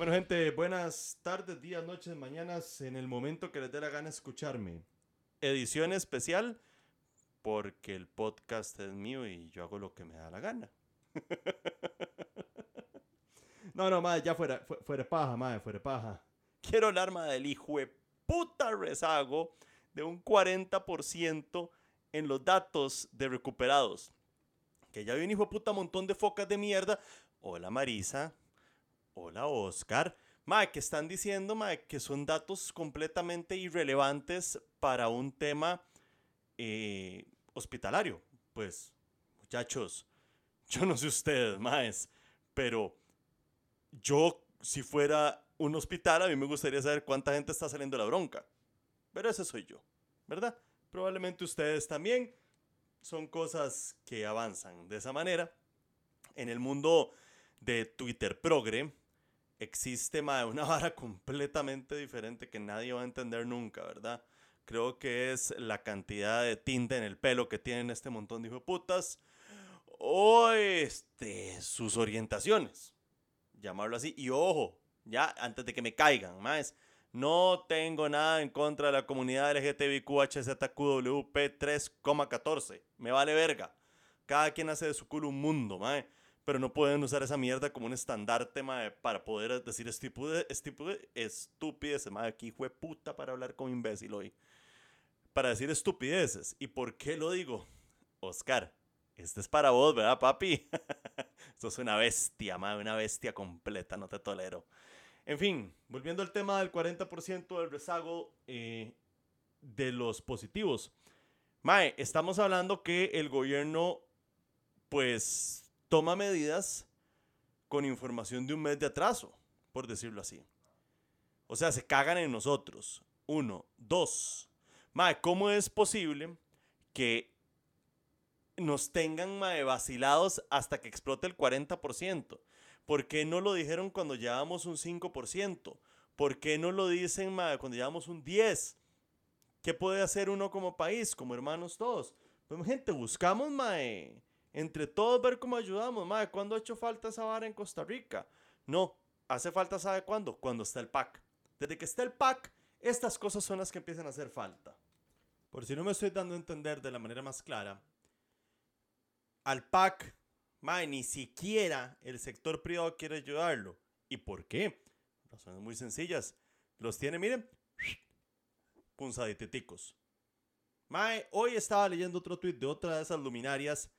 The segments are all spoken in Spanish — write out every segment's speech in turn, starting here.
Bueno, gente, buenas tardes, días, noches, mañanas, en el momento que les dé la gana escucharme. Edición especial porque el podcast es mío y yo hago lo que me da la gana. no, no, madre, ya fuera, fuera paja, madre, fuera paja. Quiero hablar, madre, del hijo de puta rezago de un 40% en los datos de recuperados. Que ya vi un hijo de puta montón de focas de mierda. Hola Marisa, Hola Oscar. Mae, que están diciendo, mae, que son datos completamente irrelevantes para un tema eh, hospitalario. Pues, muchachos, yo no sé ustedes, maes, pero yo, si fuera un hospital, a mí me gustaría saber cuánta gente está saliendo de la bronca. Pero ese soy yo, ¿verdad? Probablemente ustedes también. Son cosas que avanzan de esa manera. En el mundo de Twitter Progre, existe una vara completamente diferente que nadie va a entender nunca, ¿verdad? Creo que es la cantidad de tinta en el pelo que tienen este montón de putas o este, sus orientaciones, llamarlo así. Y ojo, ya antes de que me caigan, más, no tengo nada en contra de la comunidad LGTBQHZQWP 3,14. Me vale verga. Cada quien hace de su culo un mundo, mae pero no pueden usar esa mierda como un estandarte, mae, para poder decir estúpido, estúpideces, mae, aquí fue puta para hablar con imbécil hoy. Para decir estupideces. ¿Y por qué lo digo? Oscar, este es para vos, ¿verdad, papi? Esto es una bestia, mae, una bestia completa, no te tolero. En fin, volviendo al tema del 40% del rezago eh, de los positivos. Mae, estamos hablando que el gobierno, pues, toma medidas con información de un mes de atraso, por decirlo así. O sea, se cagan en nosotros. Uno. Dos. Mae, ¿cómo es posible que nos tengan mae, vacilados hasta que explote el 40%? ¿Por qué no lo dijeron cuando llevamos un 5%? ¿Por qué no lo dicen mae, cuando llevamos un 10%? ¿Qué puede hacer uno como país, como hermanos todos? Pues gente, buscamos mae, entre todos ver cómo ayudamos. Madre, ¿cuándo ha hecho falta esa vara en Costa Rica? No, hace falta, ¿sabe cuándo? Cuando está el PAC. Desde que está el PAC, estas cosas son las que empiezan a hacer falta. Por si no me estoy dando a entender de la manera más clara, al PAC, madre, ni siquiera el sector privado quiere ayudarlo. ¿Y por qué? Razones muy sencillas. Los tiene, miren, punzaditeticos. Mae, hoy estaba leyendo otro tweet de otra de esas luminarias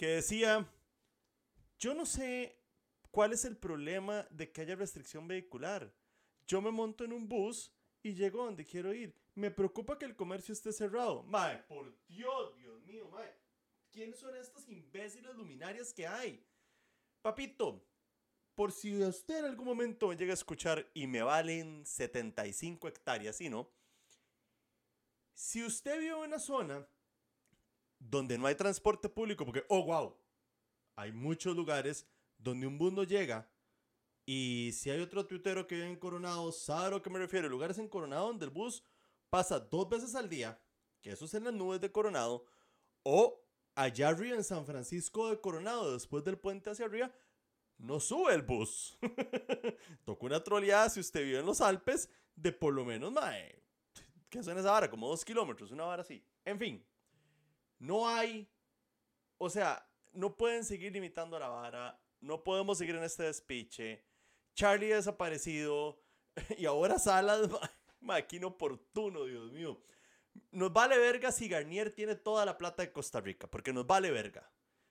que decía, yo no sé cuál es el problema de que haya restricción vehicular. Yo me monto en un bus y llego donde quiero ir. Me preocupa que el comercio esté cerrado. Mae, por Dios, Dios mío, mae. ¿Quiénes son estas imbéciles luminarias que hay? Papito, por si usted en algún momento me llega a escuchar y me valen 75 hectáreas, ¿sí no? Si usted vive en una zona donde no hay transporte público, porque, oh, wow, hay muchos lugares donde un bus no llega. Y si hay otro tuitero que vive en Coronado, sabe a que me refiero. Lugares en Coronado donde el bus pasa dos veces al día, que eso es en las nubes de Coronado, o allá arriba en San Francisco de Coronado, después del puente hacia arriba, no sube el bus. Toca una troleada si usted vive en los Alpes de por lo menos, mae, ¿qué son esa vara? Como dos kilómetros, una vara así. En fin, no hay, o sea, no pueden seguir limitando la vara, no podemos seguir en este despiche. Charlie ha desaparecido y ahora Salas, maquino oportuno, Dios mío. Nos vale verga si Garnier tiene toda la plata de Costa Rica, porque nos vale verga.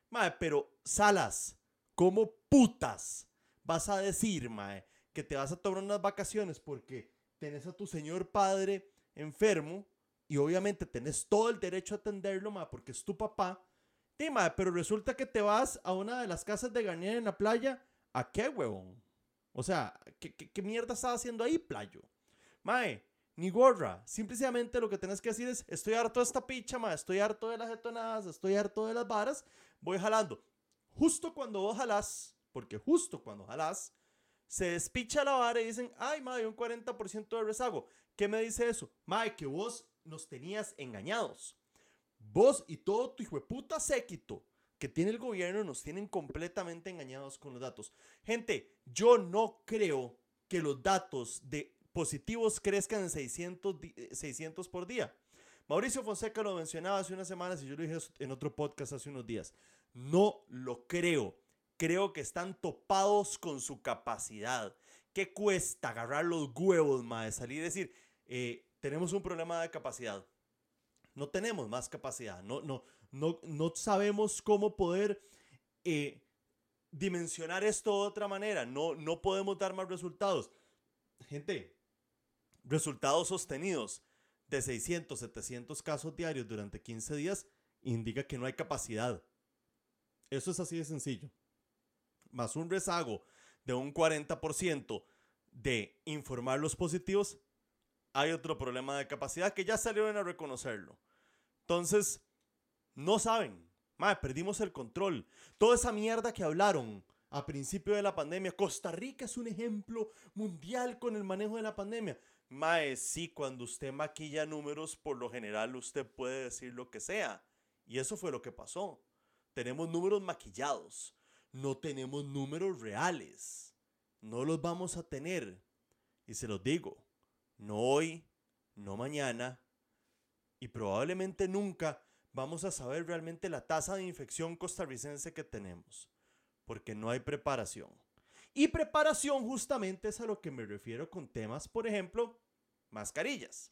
Mae, pero Salas, ¿cómo putas vas a decir, mae, que te vas a tomar unas vacaciones porque tenés a tu señor padre enfermo y obviamente tenés todo el derecho a atenderlo, ma, porque es tu papá. Sí, pero resulta que te vas a una de las casas de Garnier en la playa. ¿A qué, huevón? O sea, ¿qué, mierda estás haciendo ahí, playo? Mae, ni gorra. Simplemente lo que tenés que decir es, estoy harto de esta picha, ma, estoy harto de las detonadas, estoy harto de las varas, voy jalando. Justo cuando vos jalás, porque justo cuando jalás, se despicha la vara y dicen, ay, ma, hay un 40% de rezago. ¿Qué me dice eso? Mae, que vos nos tenías engañados. Vos y todo tu hijo de puta séquito que tiene el gobierno nos tienen completamente engañados con los datos. Gente, yo no creo que los datos de positivos crezcan en 600, 600 por día. Mauricio Fonseca lo mencionaba hace unas semanas y yo lo dije en otro podcast hace unos días. No lo creo. Creo que están topados con su capacidad. ¿Qué cuesta agarrar los huevos, de Salir y decir, eh, tenemos un problema de capacidad. No tenemos más capacidad. No, no, no, no sabemos cómo poder eh, dimensionar esto de otra manera. No, no podemos dar más resultados. Gente, resultados sostenidos de 600, 700 casos diarios durante 15 días indica que no hay capacidad. Eso es así de sencillo. Más un rezago de un 40% de informar los positivos, hay otro problema de capacidad que ya salieron a reconocerlo. Entonces, no saben. Madre, perdimos el control. Toda esa mierda que hablaron a principio de la pandemia. Costa Rica es un ejemplo mundial con el manejo de la pandemia. Mae, sí, cuando usted maquilla números, por lo general usted puede decir lo que sea. Y eso fue lo que pasó. Tenemos números maquillados. No tenemos números reales. No los vamos a tener. Y se los digo, no hoy, no mañana, y probablemente nunca vamos a saber realmente la tasa de infección costarricense que tenemos, porque no hay preparación. Y preparación justamente es a lo que me refiero con temas, por ejemplo, mascarillas.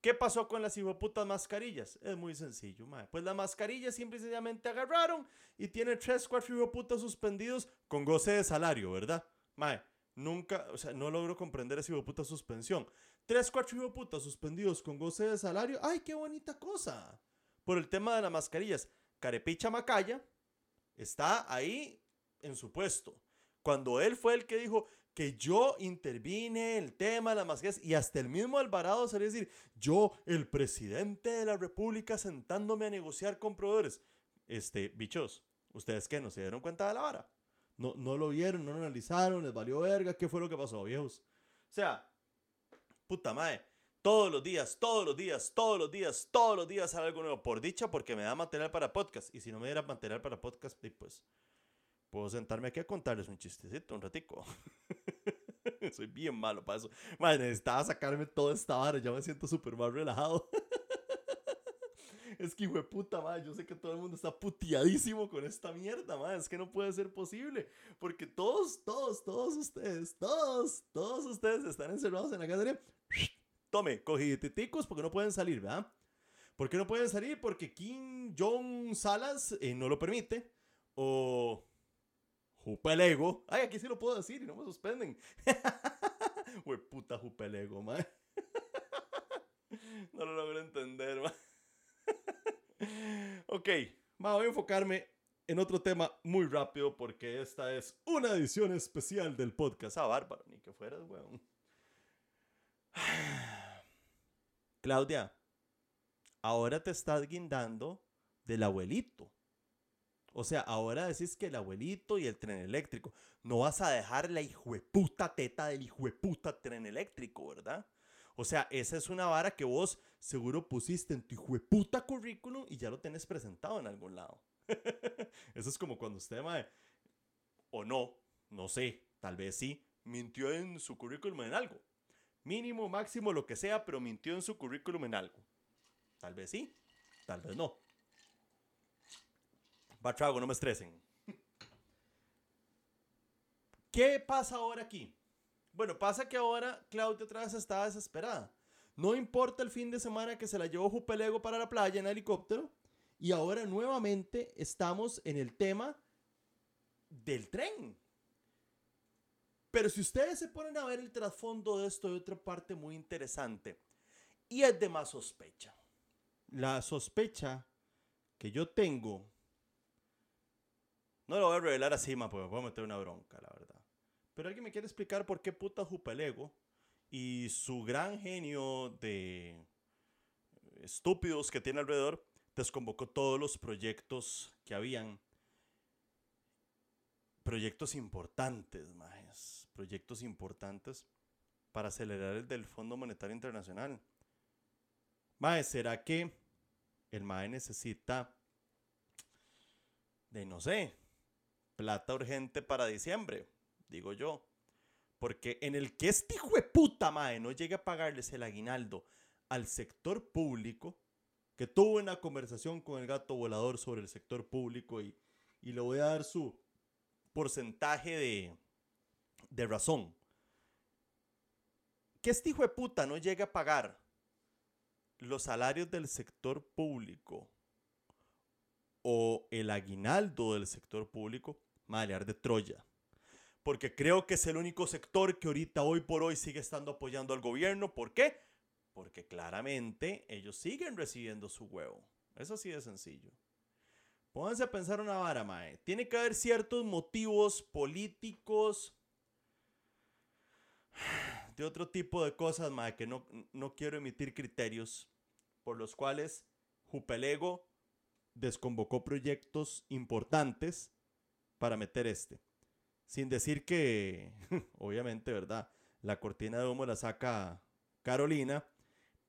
¿Qué pasó con las hijoputas mascarillas? Es muy sencillo, mae. Pues las mascarillas simple y sencillamente agarraron y tiene tres, cuatro hijoputas suspendidos con goce de salario, ¿verdad? Mae, nunca, o sea, no logro comprender esa hijoputa suspensión. Tres, cuatro hijoputas suspendidos con goce de salario. ¡Ay, qué bonita cosa! Por el tema de las mascarillas. Carepicha Macaya está ahí en su puesto. Cuando él fue el que dijo que yo intervine el tema de las mascarillas y hasta el mismo Alvarado salió a decir, yo, el presidente de la República, sentándome a negociar con proveedores. Este, bichos, ¿ustedes qué? ¿No se dieron cuenta de la vara? No, no lo vieron, no lo analizaron, les valió verga, ¿qué fue lo que pasó, viejos? O sea, puta madre, todos los días, todos los días, todos los días, todos los días algo nuevo. Por dicha, porque me da material para podcast. Y si no me diera material para podcast, pues puedo sentarme aquí a contarles un chistecito un ratico. Soy bien malo para eso. Madre, necesitaba sacarme toda esta vara. Ya me siento súper más relajado. es que, hijo de puta, madre, yo sé que todo el mundo está puteadísimo con esta mierda, madre. Es que no puede ser posible. Porque todos, todos, todos ustedes, todos, todos ustedes están encerrados en la casa tome, cogititicos porque no pueden salir, ¿verdad? ¿Por qué no pueden salir? Porque Kim Jong Salas eh, no lo permite. O Jupelego. Ay, aquí sí lo puedo decir y no me suspenden. Güey, puta Jupelego, man. no lo logro entender, man. ok, voy a enfocarme en otro tema muy rápido porque esta es una edición especial del podcast. Ah, bárbaro, ni que fueras, weón. Claudia, ahora te estás guindando del abuelito. O sea, ahora decís que el abuelito y el tren eléctrico. No vas a dejar la hijueputa teta del hijueputa tren eléctrico, ¿verdad? O sea, esa es una vara que vos seguro pusiste en tu hijueputa currículum y ya lo tenés presentado en algún lado. Eso es como cuando usted, mae, o no, no sé, tal vez sí, mintió en su currículum en algo. Mínimo, máximo, lo que sea, pero mintió en su currículum en algo. Tal vez sí, tal vez no. Va trago, no me estresen. ¿Qué pasa ahora aquí? Bueno, pasa que ahora Claudia otra vez está desesperada. No importa el fin de semana que se la llevó Jupelego para la playa en helicóptero. Y ahora nuevamente estamos en el tema del tren. Pero si ustedes se ponen a ver el trasfondo de esto, hay otra parte muy interesante. Y es de más sospecha. La sospecha que yo tengo. No lo voy a revelar así, porque me puedo meter una bronca, la verdad. Pero alguien me quiere explicar por qué puta Jupelego y su gran genio de estúpidos que tiene alrededor desconvocó todos los proyectos que habían. Proyectos importantes, más proyectos importantes para acelerar el del Fondo Monetario Internacional. Mae, ¿será que el MAE necesita de, no sé, plata urgente para diciembre? Digo yo. Porque en el que este hijo de puta, mae, no llegue a pagarles el aguinaldo al sector público, que tuvo una conversación con el gato volador sobre el sector público y, y le voy a dar su porcentaje de, de razón. Que este hijo de puta no llegue a pagar los salarios del sector público o el aguinaldo del sector público, malear de Troya. Porque creo que es el único sector que ahorita, hoy por hoy, sigue estando apoyando al gobierno. ¿Por qué? Porque claramente ellos siguen recibiendo su huevo. Eso sí es sencillo. Pónganse a pensar una vara, mae. Tiene que haber ciertos motivos políticos de otro tipo de cosas, mae, que no, no quiero emitir criterios por los cuales Jupelego desconvocó proyectos importantes para meter este. Sin decir que, obviamente, ¿verdad? La cortina de humo la saca Carolina.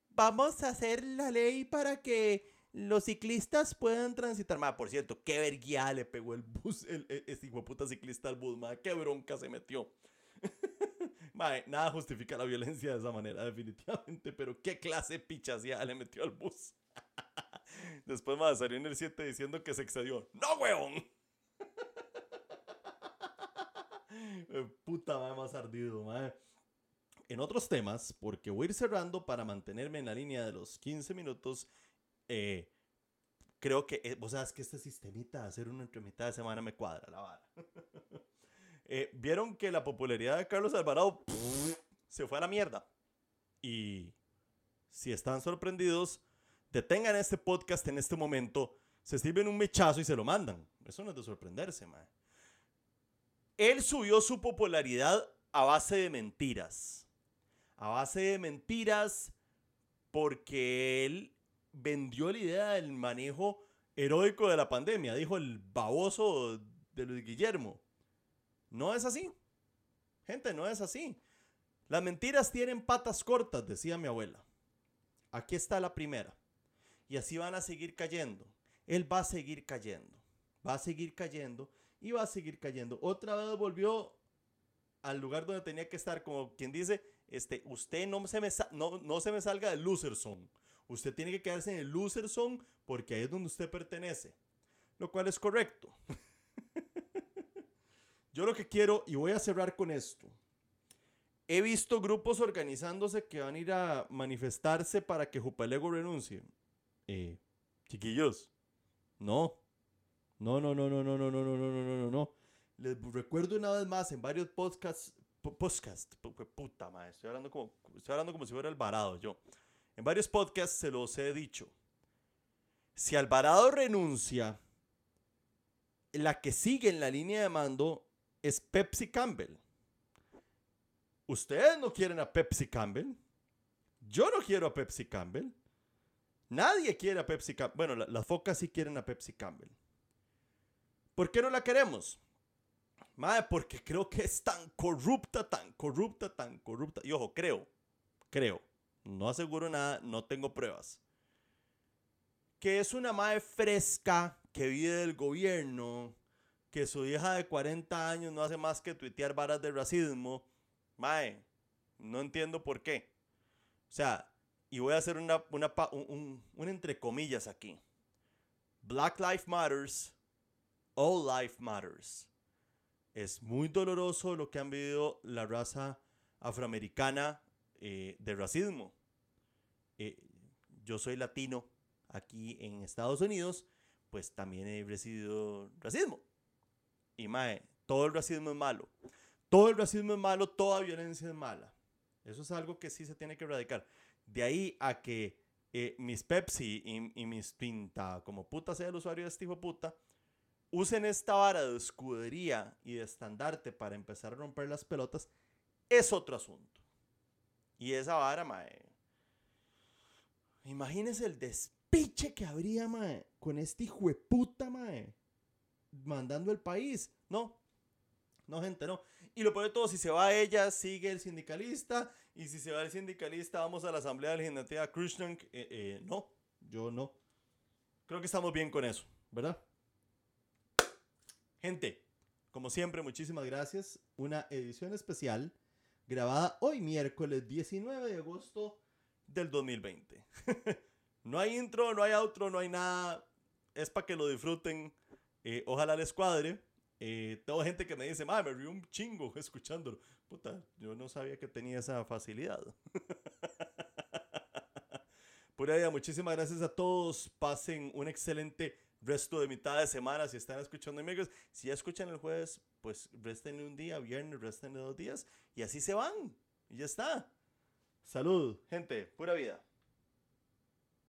Vamos a hacer la ley para que los ciclistas puedan transitar. Ma, por cierto, qué verguía le pegó el bus, el, ese hijo puta ciclista al bus, ma, qué bronca se metió. ma, nada justifica la violencia de esa manera, definitivamente, pero qué clase pichas ya le metió al bus. Después, ma, salió en el 7 diciendo que se excedió. ¡No, huevón! Eh, puta madre más ardido, madre. En otros temas, porque voy a ir cerrando para mantenerme en la línea de los 15 minutos, eh, creo que, eh, vos sabes que este sistemita de hacer una entre mitad de semana me cuadra la vara. Vieron que la popularidad de Carlos Alvarado se fue a la mierda. Y si están sorprendidos, detengan este podcast en este momento, se sirven un mechazo y se lo mandan. Eso no es de sorprenderse, man. Él subió su popularidad a base de mentiras. A base de mentiras porque él vendió la idea del manejo heroico de la pandemia, dijo el baboso de Luis Guillermo. No es así. Gente, no es así. Las mentiras tienen patas cortas, decía mi abuela. Aquí está la primera. Y así van a seguir cayendo. Él va a seguir cayendo. Va a seguir cayendo y va a seguir cayendo. Otra vez volvió al lugar donde tenía que estar, como quien dice, este, usted no se me, no, no se me salga del loser zone. Usted tiene que quedarse en el loser zone porque ahí es donde usted pertenece. Lo cual es correcto. Yo lo que quiero, y voy a cerrar con esto. He visto grupos organizándose que van a ir a manifestarse para que Jupelego renuncie. Eh, chiquillos, no. No, no, no, no, no, no, no, no, no, no, no, no. Les recuerdo una vez más en varios podcasts, podcast, puta madre, estoy hablando como, estoy hablando como si fuera Alvarado yo. En varios podcasts se los he dicho. Si Alvarado renuncia, la que sigue en la línea de mando es Pepsi Campbell. Ustedes no quieren a Pepsi Campbell. Yo no quiero a Pepsi Campbell. Nadie quiere a Pepsi Campbell. Bueno, las focas sí quieren a Pepsi Campbell. ¿Por qué no la queremos? Madre, porque creo que es tan corrupta, tan corrupta, tan corrupta. Y ojo, creo, creo. No aseguro nada, no tengo pruebas. Que es una madre fresca que vive del gobierno, que su hija de 40 años no hace más que tuitear varas de racismo. Mae, no entiendo por qué. O sea, y voy a hacer una, una, un, entre comillas aquí. Black Lives Matters, All Life Matters. Es muy doloroso lo que han vivido la raza afroamericana eh, de racismo. Eh, yo soy latino aquí en Estados Unidos, pues también he recibido racismo. Y mae, todo el racismo es malo. Todo el racismo es malo, toda violencia es mala. Eso es algo que sí se tiene que erradicar. De ahí a que eh, mis Pepsi y, mis Pinta, como puta sea el usuario de este hijo puta, usen esta vara de escudería y de estandarte para empezar a romper las pelotas, es otro asunto. Y esa vara, mae. Imagínese el despiche que habría, mae, con este hijo de puta, mae, mandando el país. No, no, gente, no. Y lo peor todo, si se va ella, sigue el sindicalista. Y si se va el sindicalista, vamos a la Asamblea Legislativa Krishnan. Eh, eh, no, yo no. Creo que estamos bien con eso, ¿verdad? Gente, como siempre, muchísimas gracias. Una edición especial grabada hoy miércoles 19 de agosto del 2020. no hay intro, no hay outro, no hay nada. Es para que lo disfruten. Eh, ojalá les cuadre. Eh, tengo gente que me dice, me río un chingo escuchándolo. Puta, yo no sabía que tenía esa facilidad. Por ahí, muchísimas gracias a todos. Pasen un excelente resto de mitad de semana si están escuchando amigos. Si ya escuchan el jueves, pues resten un día, viernes, resten dos días y así se van. Y ya está. Salud, gente, pura vida.